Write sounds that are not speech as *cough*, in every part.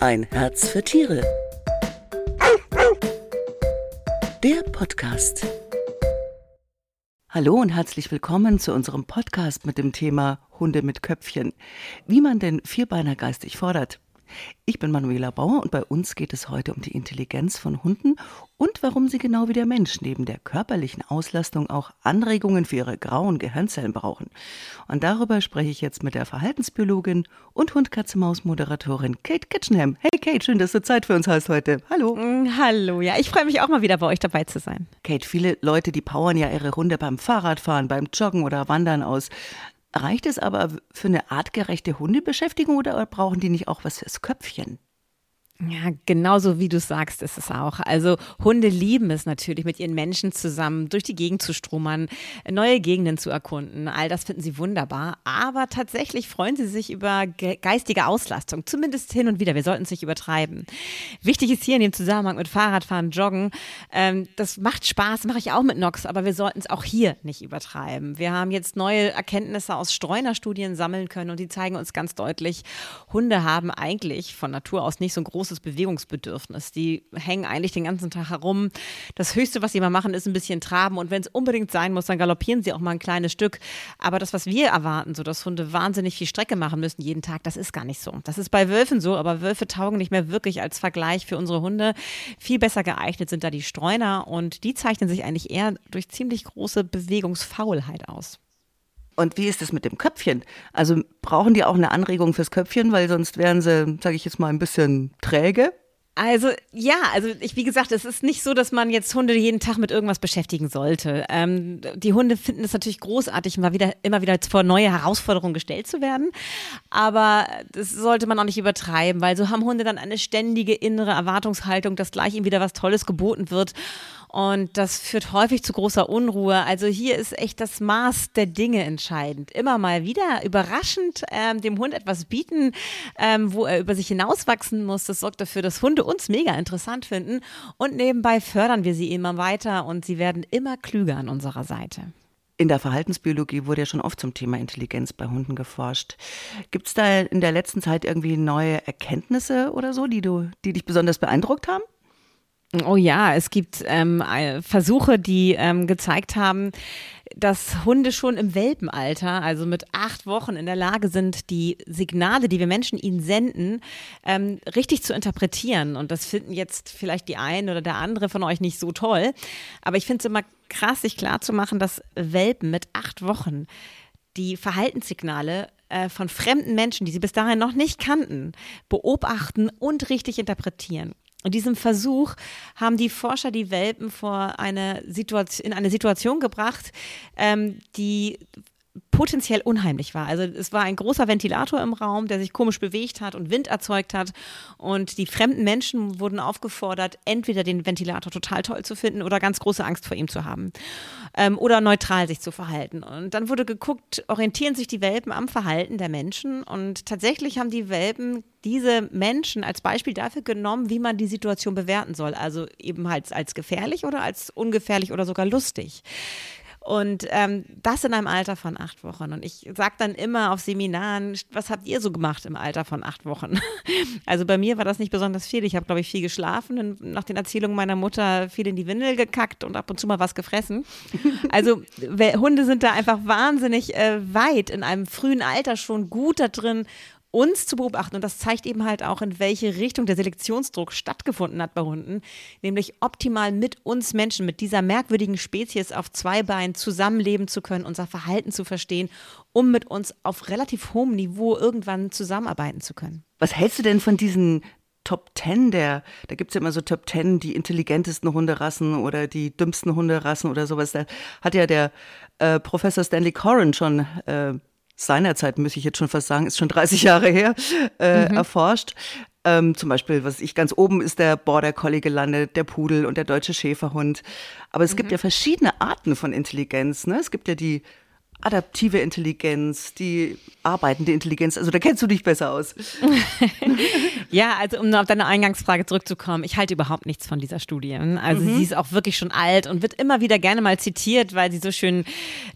Ein Herz für Tiere. Der Podcast. Hallo und herzlich willkommen zu unserem Podcast mit dem Thema Hunde mit Köpfchen. Wie man den Vierbeiner geistig fordert. Ich bin Manuela Bauer und bei uns geht es heute um die Intelligenz von Hunden und warum sie genau wie der Mensch neben der körperlichen Auslastung auch Anregungen für ihre grauen Gehirnzellen brauchen. Und darüber spreche ich jetzt mit der Verhaltensbiologin und Hund-Katze-Maus-Moderatorin Kate Kitchenham. Hey Kate, schön, dass du Zeit für uns hast heute. Hallo. Mm, hallo, ja, ich freue mich auch mal wieder bei euch dabei zu sein. Kate, viele Leute, die powern ja ihre Runde beim Fahrradfahren, beim Joggen oder Wandern aus. Reicht es aber für eine artgerechte Hundebeschäftigung oder brauchen die nicht auch was fürs Köpfchen? Ja, genauso wie du sagst, ist es auch. Also Hunde lieben es natürlich, mit ihren Menschen zusammen durch die Gegend zu stromern, neue Gegenden zu erkunden. All das finden sie wunderbar. Aber tatsächlich freuen sie sich über geistige Auslastung, zumindest hin und wieder. Wir sollten es nicht übertreiben. Wichtig ist hier in dem Zusammenhang mit Fahrradfahren, Joggen, ähm, das macht Spaß, mache ich auch mit Nox, aber wir sollten es auch hier nicht übertreiben. Wir haben jetzt neue Erkenntnisse aus Streuner-Studien sammeln können und die zeigen uns ganz deutlich, Hunde haben eigentlich von Natur aus nicht so ein großes großes Bewegungsbedürfnis. Die hängen eigentlich den ganzen Tag herum. Das Höchste, was sie mal machen, ist ein bisschen traben. Und wenn es unbedingt sein muss, dann galoppieren sie auch mal ein kleines Stück. Aber das, was wir erwarten, so dass Hunde wahnsinnig viel Strecke machen müssen jeden Tag, das ist gar nicht so. Das ist bei Wölfen so, aber Wölfe taugen nicht mehr wirklich als Vergleich für unsere Hunde. Viel besser geeignet sind da die Streuner und die zeichnen sich eigentlich eher durch ziemlich große Bewegungsfaulheit aus. Und wie ist es mit dem Köpfchen? Also brauchen die auch eine Anregung fürs Köpfchen, weil sonst wären sie, sage ich jetzt mal, ein bisschen träge? Also ja, also ich, wie gesagt, es ist nicht so, dass man jetzt Hunde jeden Tag mit irgendwas beschäftigen sollte. Ähm, die Hunde finden es natürlich großartig, mal wieder, immer wieder vor neue Herausforderungen gestellt zu werden. Aber das sollte man auch nicht übertreiben, weil so haben Hunde dann eine ständige innere Erwartungshaltung, dass gleich ihnen wieder was Tolles geboten wird. Und das führt häufig zu großer Unruhe. Also hier ist echt das Maß der Dinge entscheidend. Immer mal wieder überraschend ähm, dem Hund etwas bieten, ähm, wo er über sich hinauswachsen muss. Das sorgt dafür, dass Hunde uns mega interessant finden. Und nebenbei fördern wir sie immer weiter und sie werden immer klüger an unserer Seite. In der Verhaltensbiologie wurde ja schon oft zum Thema Intelligenz bei Hunden geforscht. Gibt es da in der letzten Zeit irgendwie neue Erkenntnisse oder so, die du, die dich besonders beeindruckt haben? Oh ja, es gibt ähm, Versuche, die ähm, gezeigt haben, dass Hunde schon im Welpenalter, also mit acht Wochen, in der Lage sind, die Signale, die wir Menschen ihnen senden, ähm, richtig zu interpretieren. Und das finden jetzt vielleicht die einen oder der andere von euch nicht so toll. Aber ich finde es immer krass, sich klarzumachen, dass Welpen mit acht Wochen die Verhaltenssignale äh, von fremden Menschen, die sie bis dahin noch nicht kannten, beobachten und richtig interpretieren. In diesem Versuch haben die Forscher die Welpen vor eine Situation, in eine Situation gebracht, ähm, die potenziell unheimlich war. Also es war ein großer Ventilator im Raum, der sich komisch bewegt hat und Wind erzeugt hat. Und die fremden Menschen wurden aufgefordert, entweder den Ventilator total toll zu finden oder ganz große Angst vor ihm zu haben. Ähm, oder neutral sich zu verhalten. Und dann wurde geguckt, orientieren sich die Welpen am Verhalten der Menschen. Und tatsächlich haben die Welpen diese Menschen als Beispiel dafür genommen, wie man die Situation bewerten soll. Also eben halt als gefährlich oder als ungefährlich oder sogar lustig. Und ähm, das in einem Alter von acht Wochen. Und ich sage dann immer auf Seminaren, was habt ihr so gemacht im Alter von acht Wochen? *laughs* Also bei mir war das nicht besonders viel. Ich habe, glaube ich, viel geschlafen und nach den Erzählungen meiner Mutter viel in die Windel gekackt und ab und zu mal was gefressen. *laughs* Also Hunde sind da einfach wahnsinnig äh, weit in einem frühen Alter schon gut da drin, uns zu beobachten. Und das zeigt eben halt auch, in welche Richtung der Selektionsdruck stattgefunden hat bei Hunden. Nämlich optimal mit uns Menschen, mit dieser merkwürdigen Spezies auf zwei Beinen zusammenleben zu können, unser Verhalten zu verstehen, um mit uns auf relativ hohem Niveau irgendwann zusammenarbeiten zu können. Was hältst du denn von diesen Top Ten der, da gibt es ja immer so Top Ten, die intelligentesten Hunderassen oder die dümmsten Hunderassen oder sowas. Da hat ja der äh, Professor Stanley Corrin schon äh, seinerzeit, muss ich jetzt schon fast sagen, ist schon 30 Jahre her, äh, mhm. erforscht. Ähm, zum Beispiel, was ich ganz oben ist der Border Collie gelandet, der Pudel und der deutsche Schäferhund. Aber es mhm. gibt ja verschiedene Arten von Intelligenz. Ne? Es gibt ja die adaptive Intelligenz, die arbeitende Intelligenz. Also da kennst du dich besser aus. *laughs* ja, also um auf deine Eingangsfrage zurückzukommen, ich halte überhaupt nichts von dieser Studie. Also mhm. sie ist auch wirklich schon alt und wird immer wieder gerne mal zitiert, weil sie so schön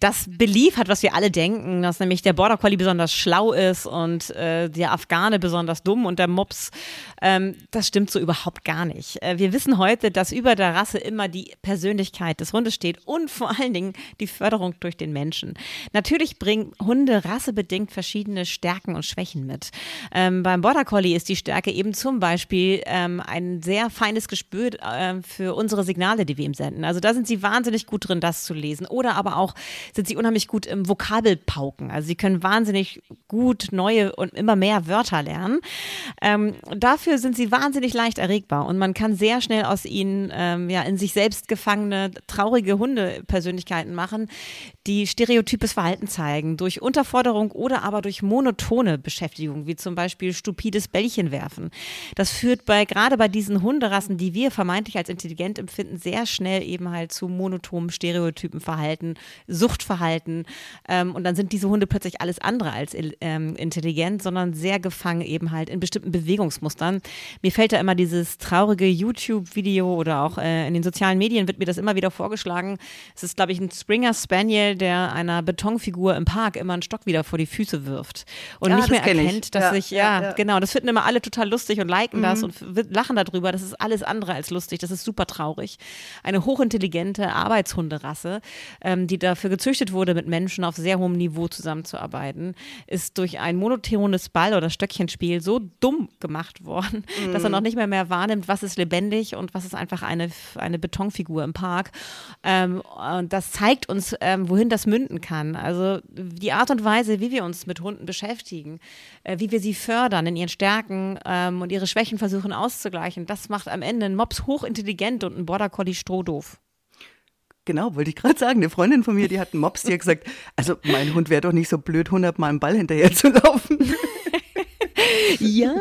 das Belief hat, was wir alle denken, dass nämlich der Border Collie besonders schlau ist und äh, der Afghane besonders dumm und der Mops. Ähm, das stimmt so überhaupt gar nicht. Äh, wir wissen heute, dass über der Rasse immer die Persönlichkeit des Hundes steht und vor allen Dingen die Förderung durch den Menschen. Natürlich bringen Hunde rassebedingt verschiedene Stärken und Schwächen mit. Ähm, beim Border Collie ist die Stärke eben zum Beispiel ähm, ein sehr feines Gespür äh, für unsere Signale, die wir ihm senden. Also da sind sie wahnsinnig gut drin, das zu lesen. Oder aber auch sind sie unheimlich gut im Vokabelpauken. Also sie können wahnsinnig gut neue und immer mehr Wörter lernen. Ähm, dafür sind sie wahnsinnig leicht erregbar und man kann sehr schnell aus ihnen ähm, ja in sich selbst gefangene traurige Hundepersönlichkeiten machen, die stereotypes Verhalten zeigen, durch Unterforderung oder aber durch monotone Beschäftigung, wie zum Beispiel stupides Bällchen werfen. Das führt bei, gerade bei diesen Hunderassen, die wir vermeintlich als intelligent empfinden, sehr schnell eben halt zu monotonem Stereotypen Verhalten, Suchtverhalten. Ähm, und dann sind diese Hunde plötzlich alles andere als ähm, intelligent, sondern sehr gefangen eben halt in bestimmten Bewegungsmustern. Mir fällt da immer dieses traurige YouTube-Video oder auch äh, in den sozialen Medien wird mir das immer wieder vorgeschlagen. Es ist, glaube ich, ein Springer Spaniel, der einer Betonfigur im Park immer einen Stock wieder vor die Füße wirft und ja, nicht mehr erkennt, dass ja, sich, ja, ja, genau, das finden immer alle total lustig und liken mhm. das und lachen darüber. Das ist alles andere als lustig. Das ist super traurig. Eine hochintelligente Arbeitshunderasse, ähm, die dafür gezüchtet wurde, mit Menschen auf sehr hohem Niveau zusammenzuarbeiten, ist durch ein monotones Ball- oder Stöckchenspiel so dumm gemacht worden, mhm. dass er noch nicht mehr mehr wahrnimmt, was ist lebendig und was ist einfach eine, eine Betonfigur im Park. Ähm, und das zeigt uns, ähm, wohin das münden kann. Also die Art und Weise, wie wir uns mit Hunden beschäftigen, äh, wie wir sie fördern in ihren Stärken ähm, und ihre Schwächen versuchen auszugleichen, das macht am Ende einen Mops hochintelligent und einen Border Collie strohdoof. Genau, wollte ich gerade sagen. Eine Freundin von mir, die hat einen Mops, die hat gesagt, also mein Hund wäre doch nicht so blöd, hundertmal im Ball hinterher zu laufen. *laughs* ja,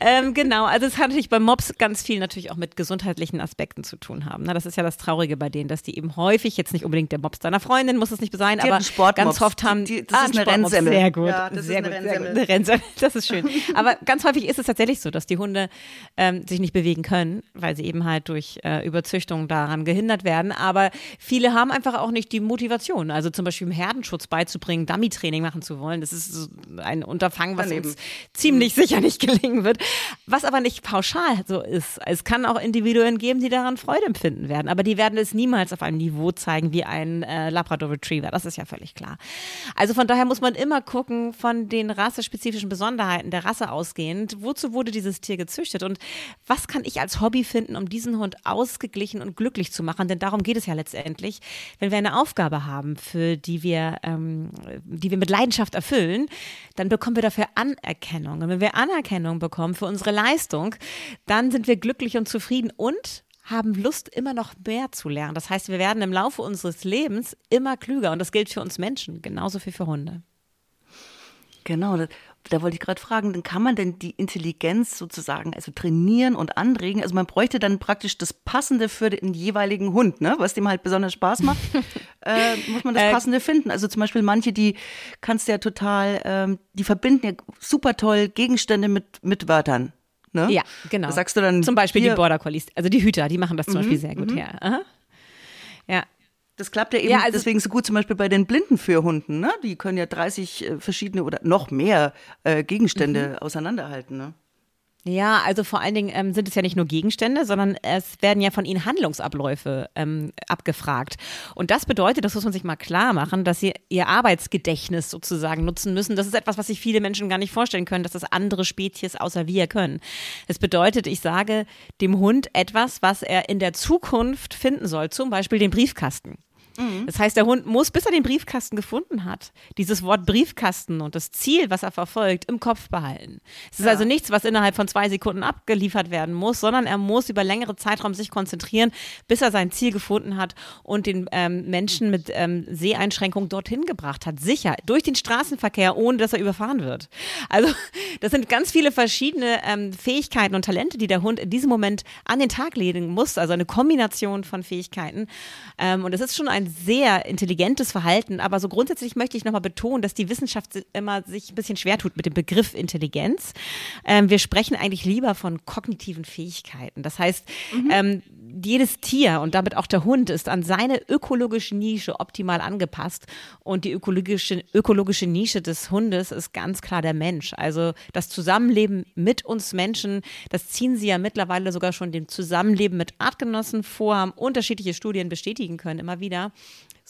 ähm, genau. Also es hat natürlich bei Mobs ganz viel natürlich auch mit gesundheitlichen Aspekten zu tun haben. Na, das ist ja das Traurige bei denen, dass die eben häufig, jetzt nicht unbedingt der Mops deiner Freundin, muss es nicht sein, die aber ganz oft haben die, die, das ah, ist eine Rennsemmel. Sehr gut, ja, das sehr ist eine gut, Rennsemmel. Eine Rennsemmel. Das ist schön. *laughs* aber ganz häufig ist es tatsächlich so, dass die Hunde ähm, sich nicht bewegen können, weil sie eben halt durch äh, Überzüchtung daran gehindert werden. Aber viele haben einfach auch nicht die Motivation. Also zum Beispiel im Herdenschutz beizubringen, Dummy-Training machen zu wollen. Das ist so ein Unterfangen, was Daneben. uns ziemlich sicher nicht gelingen wird. Was aber nicht pauschal so ist. Es kann auch Individuen geben, die daran Freude empfinden werden, aber die werden es niemals auf einem Niveau zeigen wie ein äh, Labrador Retriever. Das ist ja völlig klar. Also von daher muss man immer gucken, von den rassespezifischen Besonderheiten der Rasse ausgehend, wozu wurde dieses Tier gezüchtet und was kann ich als Hobby finden, um diesen Hund ausgeglichen und glücklich zu machen? Denn darum geht es ja letztendlich. Wenn wir eine Aufgabe haben, für die wir, ähm, die wir mit Leidenschaft erfüllen, dann bekommen wir dafür Anerkennung. Und wenn wir Anerkennung bekommen für unsere Leistung, dann sind wir glücklich und zufrieden und haben Lust, immer noch mehr zu lernen. Das heißt, wir werden im Laufe unseres Lebens immer klüger und das gilt für uns Menschen, genauso wie für Hunde. Genau, da wollte ich gerade fragen, dann kann man denn die Intelligenz sozusagen also trainieren und anregen? Also man bräuchte dann praktisch das Passende für den jeweiligen Hund, ne? was dem halt besonders Spaß macht, *laughs* äh, muss man das äh, Passende finden. Also zum Beispiel manche, die kannst du ja total, ähm, die verbinden ja super toll Gegenstände mit, mit Wörtern. Ne? Ja, genau. Was sagst du dann? Zum Beispiel die Border Collies, also die Hüter, die machen das zum mhm, Beispiel sehr gut. Mhm. Aha. Ja, das klappt ja eben ja, also deswegen so gut zum Beispiel bei den Blindenführhunden. Ne? Die können ja 30 äh, verschiedene oder noch mehr äh, Gegenstände mhm. auseinanderhalten. Ne? Ja, also vor allen Dingen ähm, sind es ja nicht nur Gegenstände, sondern es werden ja von ihnen Handlungsabläufe ähm, abgefragt. Und das bedeutet, das muss man sich mal klar machen, dass sie ihr Arbeitsgedächtnis sozusagen nutzen müssen. Das ist etwas, was sich viele Menschen gar nicht vorstellen können, dass das andere Spezies außer wir können. Es bedeutet, ich sage dem Hund etwas, was er in der Zukunft finden soll, zum Beispiel den Briefkasten. Mhm. Das heißt, der Hund muss, bis er den Briefkasten gefunden hat, dieses Wort Briefkasten und das Ziel, was er verfolgt, im Kopf behalten. Es ist ja. also nichts, was innerhalb von zwei Sekunden abgeliefert werden muss, sondern er muss über längere Zeitraum sich konzentrieren, bis er sein Ziel gefunden hat und den ähm, Menschen mit ähm, Seheinschränkungen dorthin gebracht hat. Sicher, durch den Straßenverkehr, ohne dass er überfahren wird. Also, *laughs* das sind ganz viele verschiedene ähm, Fähigkeiten und Talente, die der Hund in diesem Moment an den Tag legen muss. Also eine Kombination von Fähigkeiten. Ähm, und es ist schon ein sehr intelligentes Verhalten. Aber so grundsätzlich möchte ich nochmal betonen, dass die Wissenschaft immer sich ein bisschen schwer tut mit dem Begriff Intelligenz. Ähm, wir sprechen eigentlich lieber von kognitiven Fähigkeiten. Das heißt, mhm. ähm, jedes Tier und damit auch der Hund ist an seine ökologische Nische optimal angepasst. Und die ökologische, ökologische Nische des Hundes ist ganz klar der Mensch. Also das Zusammenleben mit uns Menschen, das ziehen sie ja mittlerweile sogar schon dem Zusammenleben mit Artgenossen vor, haben unterschiedliche Studien bestätigen können, immer wieder.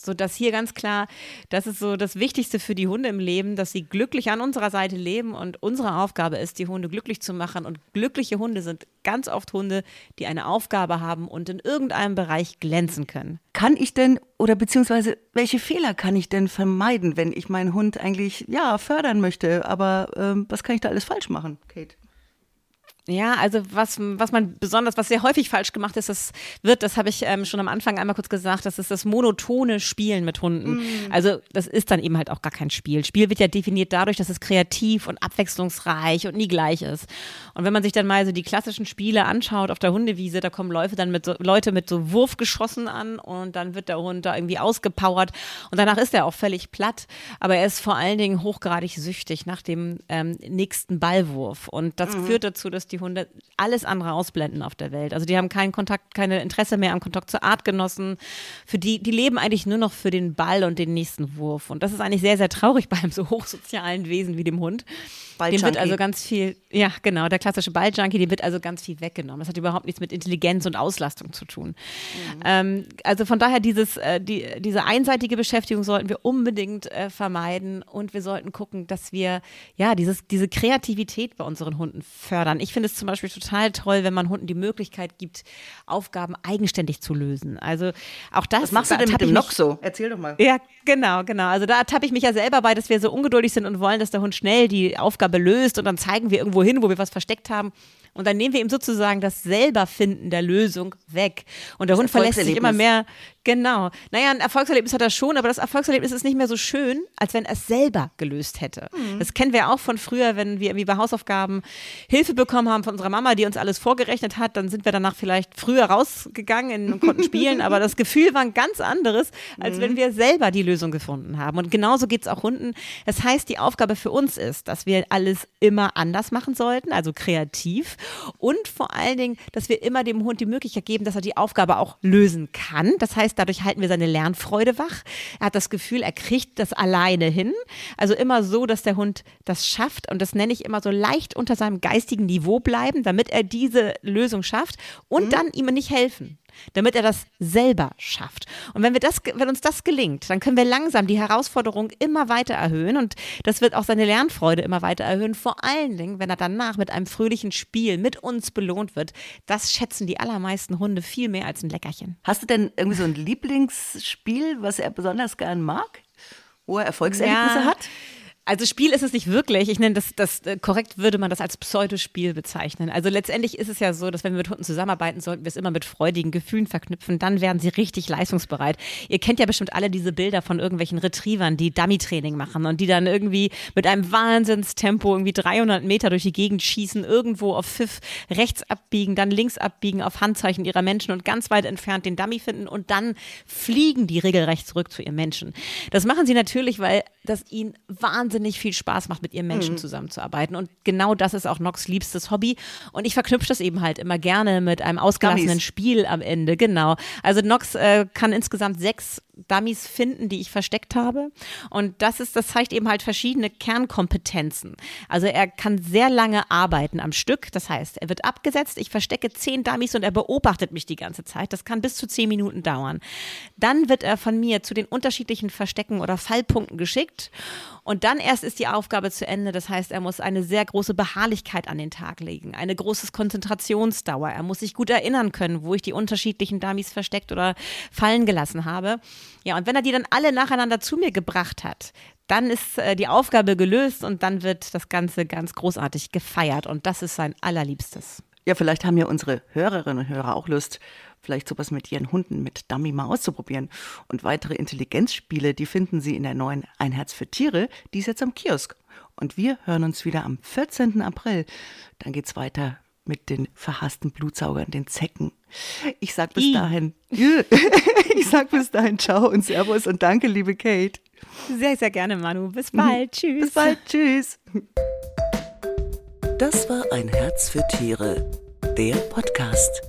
So dass hier ganz klar, das ist so das Wichtigste für die Hunde im Leben, dass sie glücklich an unserer Seite leben und unsere Aufgabe ist, die Hunde glücklich zu machen. Und glückliche Hunde sind ganz oft Hunde, die eine Aufgabe haben und in irgendeinem Bereich glänzen können. Kann ich denn oder beziehungsweise welche Fehler kann ich denn vermeiden, wenn ich meinen Hund eigentlich ja fördern möchte? Aber ähm, was kann ich da alles falsch machen, Kate? Ja, also was, was man besonders, was sehr häufig falsch gemacht ist, das wird, das habe ich ähm, schon am Anfang einmal kurz gesagt, das ist das monotone Spielen mit Hunden. Mm. Also das ist dann eben halt auch gar kein Spiel. Spiel wird ja definiert dadurch, dass es kreativ und abwechslungsreich und nie gleich ist. Und wenn man sich dann mal so die klassischen Spiele anschaut auf der Hundewiese, da kommen Läufe dann mit so, Leute mit so Wurfgeschossen an und dann wird der Hund da irgendwie ausgepowert und danach ist er auch völlig platt, aber er ist vor allen Dingen hochgradig süchtig nach dem ähm, nächsten Ballwurf. Und das mm. führt dazu, dass die Hunde alles andere ausblenden auf der Welt. Also die haben keinen Kontakt, keine Interesse mehr am Kontakt zu Artgenossen. Für die, die leben eigentlich nur noch für den Ball und den nächsten Wurf. Und das ist eigentlich sehr, sehr traurig bei einem so hochsozialen Wesen wie dem Hund. Dem wird also ganz viel, ja genau, der klassische Balljunkie, dem wird also ganz viel weggenommen. Das hat überhaupt nichts mit Intelligenz und Auslastung zu tun. Mhm. Ähm, also von daher dieses, äh, die, diese einseitige Beschäftigung sollten wir unbedingt äh, vermeiden und wir sollten gucken, dass wir ja dieses, diese Kreativität bei unseren Hunden fördern. Ich finde es zum Beispiel total toll, wenn man Hunden die Möglichkeit gibt, Aufgaben eigenständig zu lösen. Also auch das. Was machst du denn mit dem Nock so? Erzähl doch mal. Ja, genau, genau. Also da ertappe ich mich ja selber bei, dass wir so ungeduldig sind und wollen, dass der Hund schnell die Aufgabe löst und dann zeigen wir irgendwo hin, wo wir was versteckt haben. Und dann nehmen wir ihm sozusagen das Selberfinden der Lösung weg. Und der das Hund verlässt sich immer mehr. Genau. Naja, ein Erfolgserlebnis hat er schon, aber das Erfolgserlebnis ist nicht mehr so schön, als wenn er es selber gelöst hätte. Mhm. Das kennen wir auch von früher, wenn wir irgendwie bei Hausaufgaben Hilfe bekommen haben von unserer Mama, die uns alles vorgerechnet hat. Dann sind wir danach vielleicht früher rausgegangen und konnten spielen, *laughs* aber das Gefühl war ein ganz anderes, als mhm. wenn wir selber die Lösung gefunden haben. Und genauso geht es auch Hunden. Das heißt, die Aufgabe für uns ist, dass wir alles immer anders machen sollten, also kreativ und vor allen Dingen, dass wir immer dem Hund die Möglichkeit geben, dass er die Aufgabe auch lösen kann. Das heißt, dadurch halten wir seine Lernfreude wach. Er hat das Gefühl, er kriegt das alleine hin. Also immer so, dass der Hund das schafft und das nenne ich immer so leicht unter seinem geistigen Niveau bleiben, damit er diese Lösung schafft und mhm. dann ihm nicht helfen damit er das selber schafft. Und wenn wir das, wenn uns das gelingt, dann können wir langsam die Herausforderung immer weiter erhöhen und das wird auch seine Lernfreude immer weiter erhöhen. Vor allen Dingen, wenn er danach mit einem fröhlichen Spiel mit uns belohnt wird. Das schätzen die allermeisten Hunde viel mehr als ein Leckerchen. Hast du denn irgendwie so ein Lieblingsspiel, was er besonders gern mag? Wo er Erfolgserlebnisse ja. hat? Also Spiel ist es nicht wirklich. Ich nenne das, das äh, korrekt würde man das als Pseudospiel bezeichnen. Also letztendlich ist es ja so, dass wenn wir mit Hunden zusammenarbeiten, sollten wir es immer mit freudigen Gefühlen verknüpfen. Dann werden sie richtig leistungsbereit. Ihr kennt ja bestimmt alle diese Bilder von irgendwelchen Retrievern, die Dummy-Training machen und die dann irgendwie mit einem Wahnsinnstempo irgendwie 300 Meter durch die Gegend schießen, irgendwo auf Pfiff rechts abbiegen, dann links abbiegen auf Handzeichen ihrer Menschen und ganz weit entfernt den Dummy finden und dann fliegen die regelrecht zurück zu ihrem Menschen. Das machen sie natürlich, weil das ihnen wahnsinnig wahnsinnig viel Spaß macht, mit ihren Menschen mhm. zusammenzuarbeiten. Und genau das ist auch Nox liebstes Hobby. Und ich verknüpfe das eben halt immer gerne mit einem ausgelassenen Dummies. Spiel am Ende. Genau. Also Nox äh, kann insgesamt sechs Dummies finden, die ich versteckt habe. Und das ist, das zeigt eben halt verschiedene Kernkompetenzen. Also er kann sehr lange arbeiten am Stück. Das heißt, er wird abgesetzt, ich verstecke zehn Dummies und er beobachtet mich die ganze Zeit. Das kann bis zu zehn Minuten dauern. Dann wird er von mir zu den unterschiedlichen Verstecken oder Fallpunkten geschickt. Und dann erst ist die Aufgabe zu Ende. Das heißt, er muss eine sehr große Beharrlichkeit an den Tag legen, eine große Konzentrationsdauer. Er muss sich gut erinnern können, wo ich die unterschiedlichen Dummies versteckt oder fallen gelassen habe. Ja, und wenn er die dann alle nacheinander zu mir gebracht hat, dann ist äh, die Aufgabe gelöst und dann wird das Ganze ganz großartig gefeiert. Und das ist sein allerliebstes. Ja, vielleicht haben ja unsere Hörerinnen und Hörer auch Lust, vielleicht sowas mit ihren Hunden, mit Dummy mal auszuprobieren. Und weitere Intelligenzspiele, die finden Sie in der neuen Ein Herz für Tiere, die ist jetzt am Kiosk. Und wir hören uns wieder am 14. April. Dann geht's weiter mit den verhassten Blutsaugern, den Zecken. Ich sag bis I. dahin, *laughs* ich sag bis dahin, ciao und servus und danke, liebe Kate. Sehr, sehr gerne, Manu. Bis bald. *laughs* Tschüss. Bis bald. Tschüss. Das war ein Herz für Tiere, der Podcast.